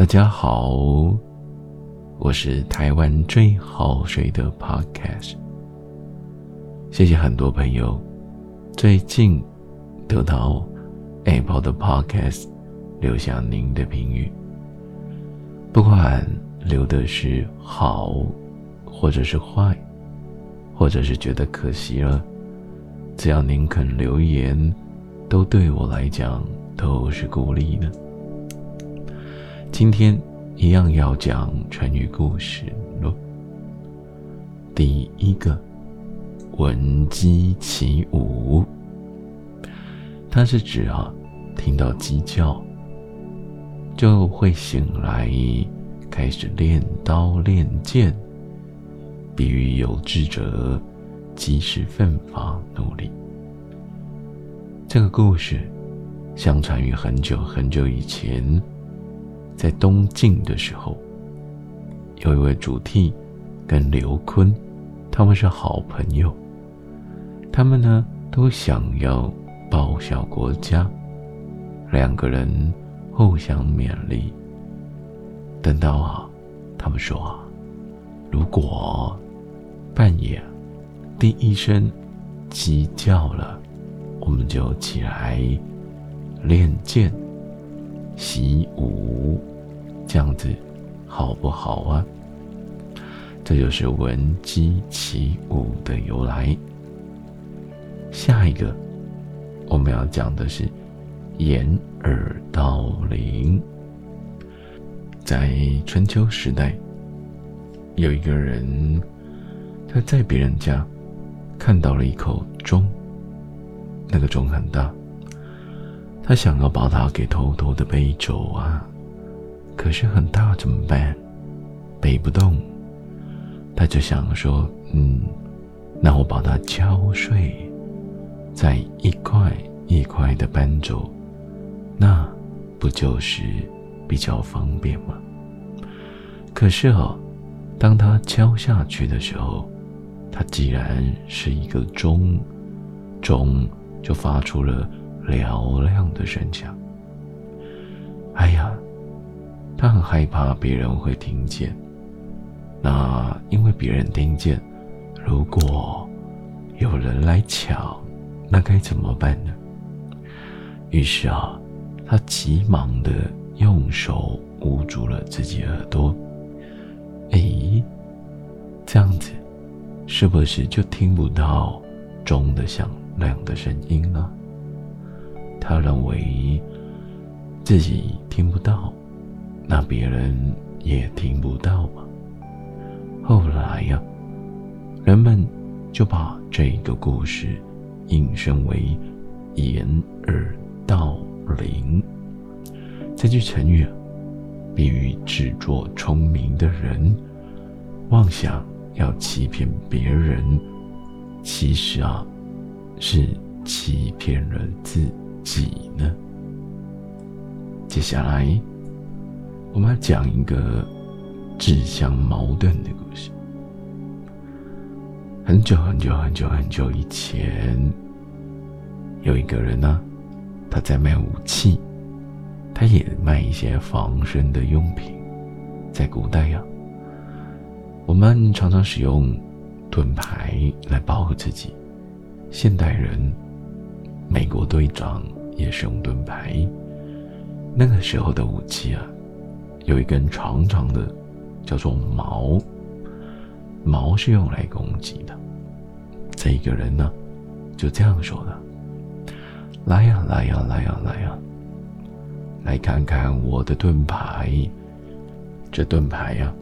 大家好，我是台湾最好睡的 Podcast。谢谢很多朋友最近得到 Apple 的 Podcast 留下您的评语，不管留的是好，或者是坏，或者是觉得可惜了，只要您肯留言，都对我来讲都是鼓励的。今天一样要讲成语故事喽。第一个，闻鸡起舞，它是指啊，听到鸡叫就会醒来，开始练刀练剑，比喻有志者及时奋发努力。这个故事相传于很久很久以前。在东晋的时候，有一位主替跟刘琨，他们是好朋友。他们呢都想要报效国家，两个人互相勉励。等到啊，他们说啊，如果半夜第一声鸡叫了，我们就起来练剑习武。这样子好不好啊？这就是闻鸡起舞的由来。下一个我们要讲的是掩耳盗铃。在春秋时代，有一个人他在别人家看到了一口钟，那个钟很大，他想要把它给偷偷的背走啊。可是很大怎么办？背不动，他就想说：“嗯，那我把它敲碎，再一块一块的搬走，那不就是比较方便吗？”可是哦，当他敲下去的时候，它既然是一个钟，钟就发出了嘹亮的声响。哎呀！他很害怕别人会听见，那因为别人听见，如果有人来抢，那该怎么办呢？于是啊，他急忙的用手捂住了自己耳朵。哎，这样子，是不是就听不到钟的响亮的声音了？他认为自己听不到。那别人也听不到吗？后来呀，人们就把这个故事引申为“掩耳盗铃”。这句成语，比喻自作聪明的人妄想要欺骗别人，其实啊，是欺骗了自己呢。接下来。我们要讲一个自相矛盾的故事。很久很久很久很久以前，有一个人呢，他在卖武器，他也卖一些防身的用品。在古代呀，我们常常使用盾牌来保护自己。现代人，美国队长也是用盾牌。那个时候的武器啊。有一根长长的，叫做矛。矛是用来攻击的。这个人呢，就这样说的：“来呀，来呀，来呀，来呀，来看看我的盾牌。这盾牌呀，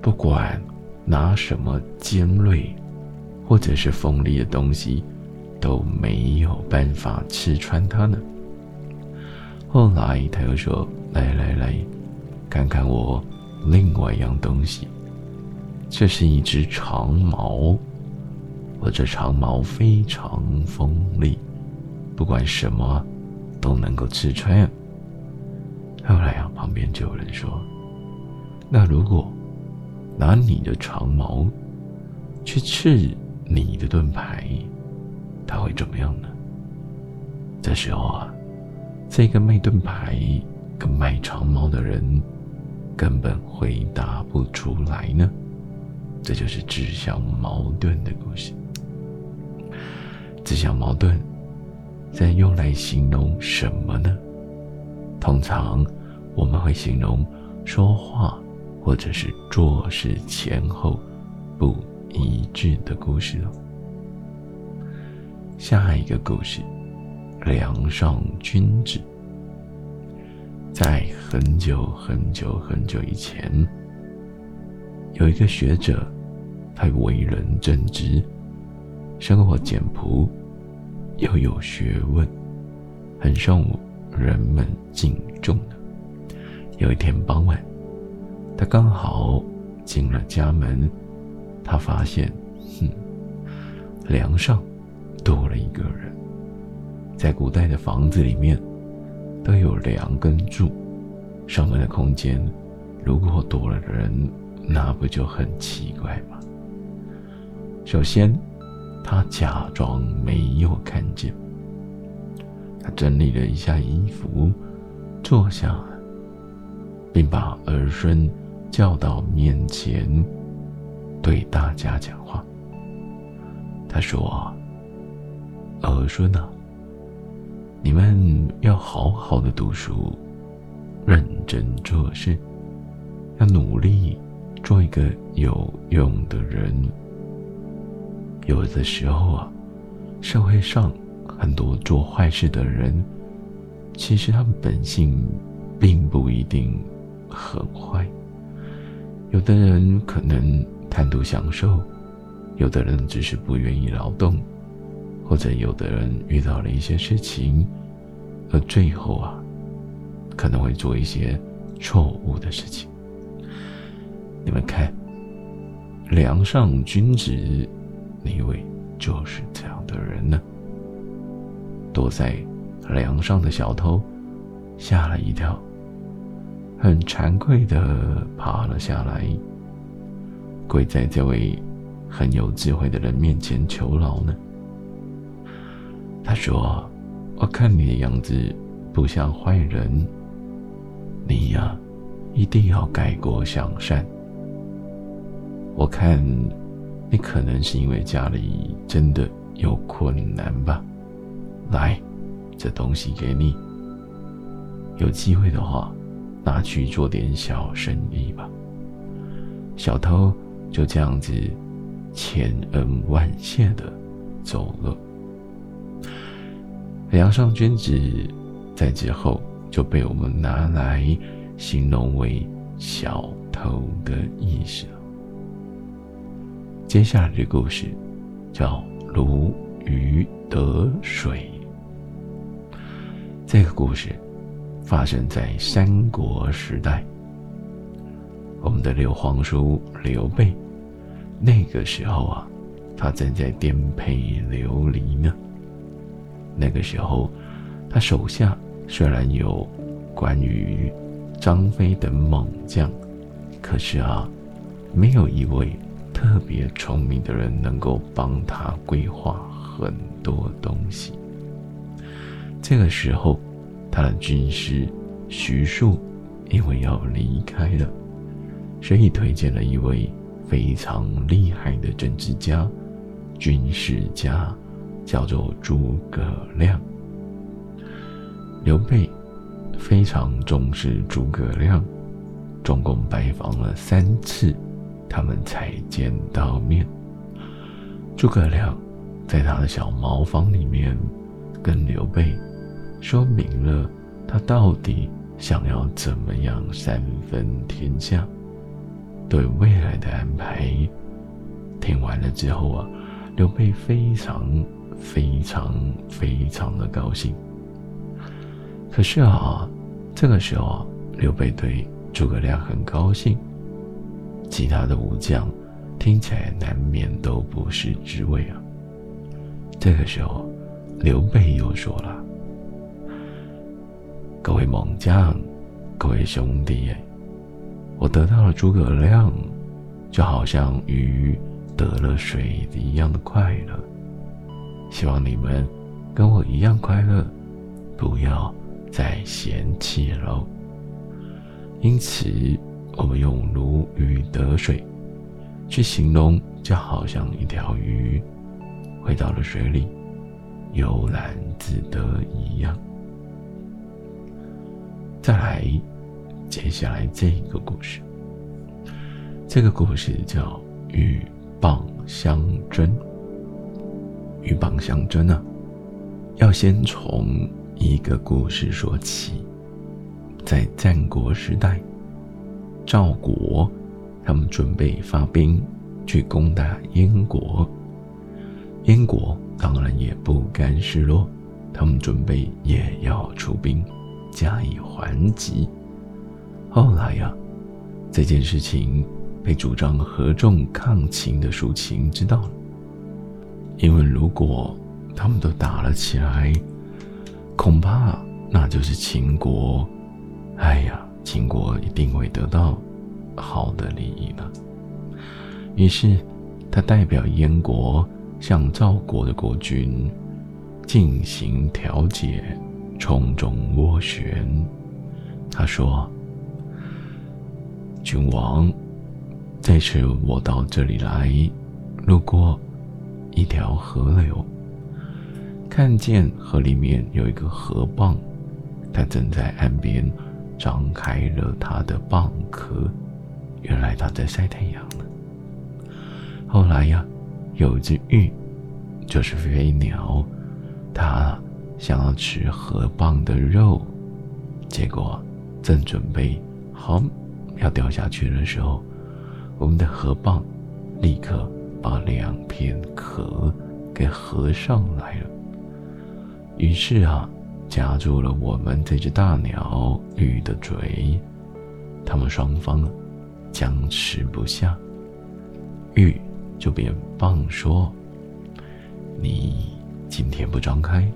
不管拿什么尖锐或者是锋利的东西，都没有办法刺穿它呢。”后来他又说：“来来来。”看看我另外一样东西，这是一只长矛。我这长矛非常锋利，不管什么都能够刺穿。后来啊，旁边就有人说：“那如果拿你的长矛去刺你的盾牌，他会怎么样呢？”这时候啊，这个卖盾牌跟卖长矛的人。根本回答不出来呢？这就是自相矛盾的故事。自相矛盾，在用来形容什么呢？通常我们会形容说话或者是做事前后不一致的故事哦。下一个故事，梁上君子。在很久很久很久以前，有一个学者，他为人正直，生活简朴，又有学问，很受人们敬重的。有一天傍晚，他刚好进了家门，他发现，哼，梁上多了一个人。在古代的房子里面。都有梁根柱，上面的空间，如果多了人，那不就很奇怪吗？首先，他假装没有看见。他整理了一下衣服，坐下，并把儿孙叫到面前，对大家讲话。他说：“儿孙啊。”你们要好好的读书，认真做事，要努力做一个有用的人。有的时候啊，社会上很多做坏事的人，其实他们本性并不一定很坏。有的人可能贪图享受，有的人只是不愿意劳动。或者有的人遇到了一些事情，而最后啊，可能会做一些错误的事情。你们看，梁上君子哪位就是这样的人呢？躲在梁上的小偷吓了一跳，很惭愧的爬了下来，跪在这位很有智慧的人面前求饶呢。他说：“我看你的样子不像坏人，你呀，一定要改过向善。我看，你可能是因为家里真的有困难吧。来，这东西给你。有机会的话，拿去做点小生意吧。”小偷就这样子，千恩万谢的走了。梁上君子在之后就被我们拿来形容为小偷的意思了。接下来的故事叫“如鱼得水”。这个故事发生在三国时代，我们的刘皇叔刘备，那个时候啊，他正在颠沛流离呢。那个时候，他手下虽然有关羽、张飞等猛将，可是啊，没有一位特别聪明的人能够帮他规划很多东西。这个时候，他的军师徐庶因为要离开了，所以推荐了一位非常厉害的政治家、军事家。叫做诸葛亮。刘备非常重视诸葛亮，总共拜访了三次，他们才见到面。诸葛亮在他的小茅房里面，跟刘备说明了他到底想要怎么样三分天下，对未来的安排。听完了之后啊，刘备非常。非常非常的高兴。可是啊，这个时候刘备对诸葛亮很高兴，其他的武将听起来难免都不是滋味啊。这个时候，刘备又说了：“各位猛将，各位兄弟，我得到了诸葛亮，就好像鱼得了水一样的快乐。”希望你们跟我一样快乐，不要在嫌弃喽。因此，我们用如鱼得水去形容，就好像一条鱼回到了水里，悠然自得一样。再来，接下来这个故事，这个故事叫鹬蚌相争。鹬蚌相争呢，要先从一个故事说起，在战国时代，赵国他们准备发兵去攻打燕国，燕国当然也不甘示弱，他们准备也要出兵。加以还击。后来呀，这件事情被主张合纵抗秦的苏秦知道了。因为如果他们都打了起来，恐怕那就是秦国。哎呀，秦国一定会得到好的利益了。于是，他代表燕国向赵国的国君进行调解。从中斡旋，他说：“君王，这次我到这里来，路过一条河流，看见河里面有一个河蚌，它正在岸边张开了它的蚌壳，原来它在晒太阳呢。后来呀，有一只鹬，就是飞鸟，它。”想要吃河蚌的肉，结果正准备好要掉下去的时候，我们的河蚌立刻把两片壳给合上来了。于是啊，夹住了我们这只大鸟鱼的嘴，他们双方啊僵持不下。玉就变蚌说：“你今天不张开。”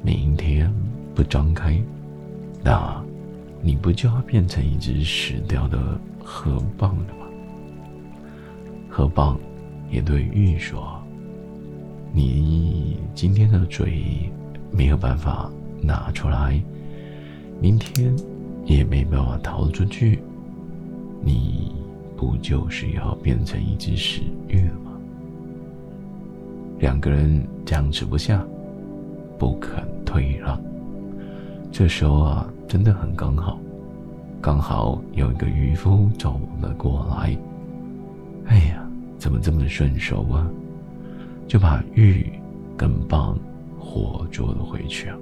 明天不张开，那你不就要变成一只死掉的河蚌了吗？河蚌也对玉说：“你今天的嘴没有办法拿出来，明天也没办法逃出去，你不就是要变成一只死玉吗？”两个人僵持不下。不肯退让。这时候啊，真的很刚好，刚好有一个渔夫走了过来。哎呀，怎么这么顺手啊？就把玉跟棒活捉了回去啊！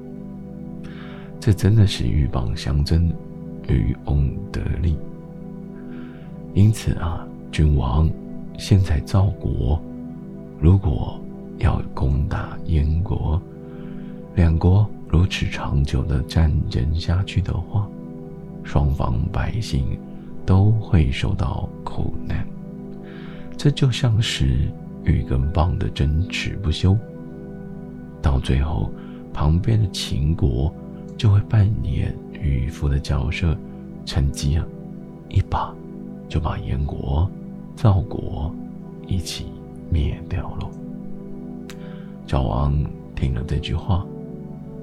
这真的是鹬蚌相争，渔翁得利。因此啊，君王，现在赵国如果要攻打燕国，两国如此长久的战争下去的话，双方百姓都会受到苦难。这就像是玉跟蚌的争执不休，到最后，旁边的秦国就会扮演渔夫的角色，趁机啊，一把就把燕国、赵国一起灭掉了。赵王听了这句话。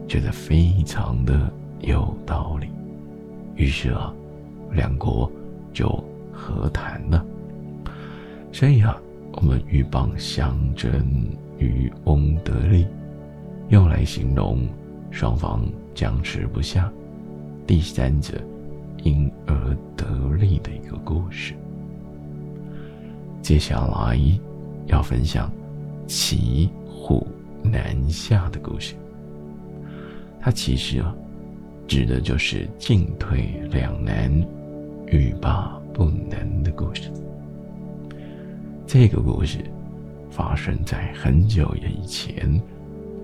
觉得非常的有道理，于是啊，两国就和谈了。所以啊，我们鹬蚌相争，渔翁得利，用来形容双方僵持不下，第三者因而得利的一个故事。接下来要分享骑虎难下的故事。它其实啊，指的就是进退两难、欲罢不能的故事。这个故事发生在很久以前，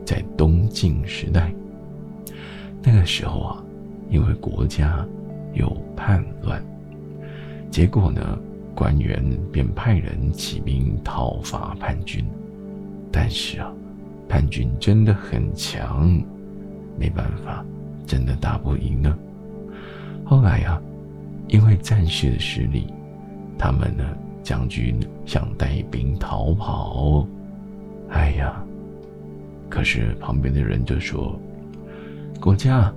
在东晋时代。那个时候啊，因为国家有叛乱，结果呢，官员便派人起兵讨伐叛军。但是啊，叛军真的很强。没办法，真的打不赢呢。后来呀，因为战事的实力，他们呢，将军想带兵逃跑。哎呀，可是旁边的人就说：“国家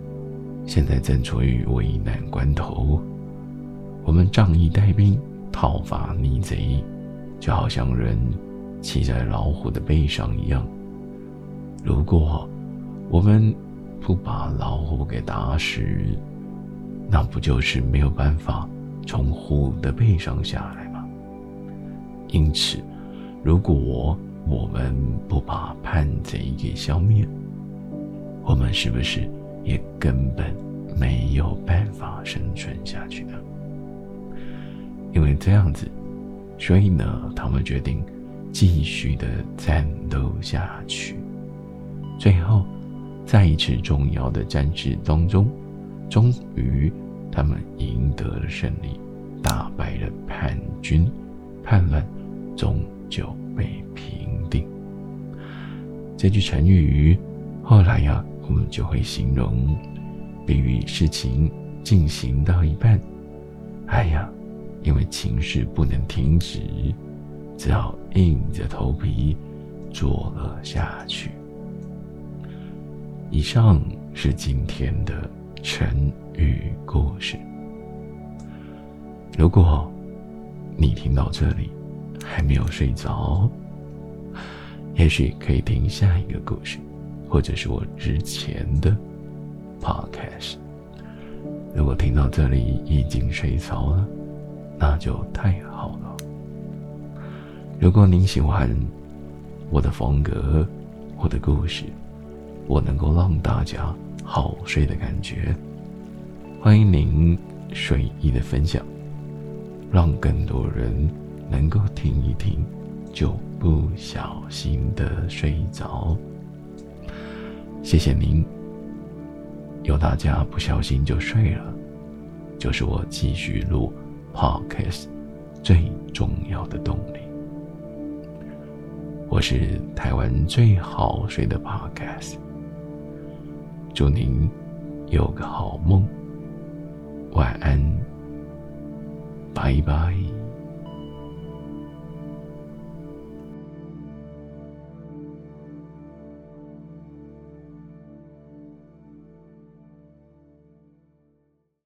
现在正处于危难关头，我们仗义带兵，讨伐逆贼，就好像人骑在老虎的背上一样。如果我们不把老虎给打死，那不就是没有办法从虎的背上下来吗？因此，如果我们不把叛贼给消灭，我们是不是也根本没有办法生存下去呢？因为这样子，所以呢，他们决定继续的战斗下去。最后，在一次重要的战事当中，终于他们赢得了胜利，打败了叛军，叛乱终究被平。这句成语后来呀，我们就会形容，比喻事情进行到一半，哎呀。因为情绪不能停止，只好硬着头皮做了下去。以上是今天的成语故事。如果你听到这里还没有睡着，也许可以听下一个故事，或者是我之前的 podcast。如果听到这里已经睡着了，那就太好了。如果您喜欢我的风格，我的故事，我能够让大家好睡的感觉，欢迎您随意的分享，让更多人能够听一听，就不小心的睡着。谢谢您，有大家不小心就睡了，就是我继续录。Podcast 最重要的动力。我是台湾最好睡的 Podcast。祝您有个好梦，晚安，拜拜。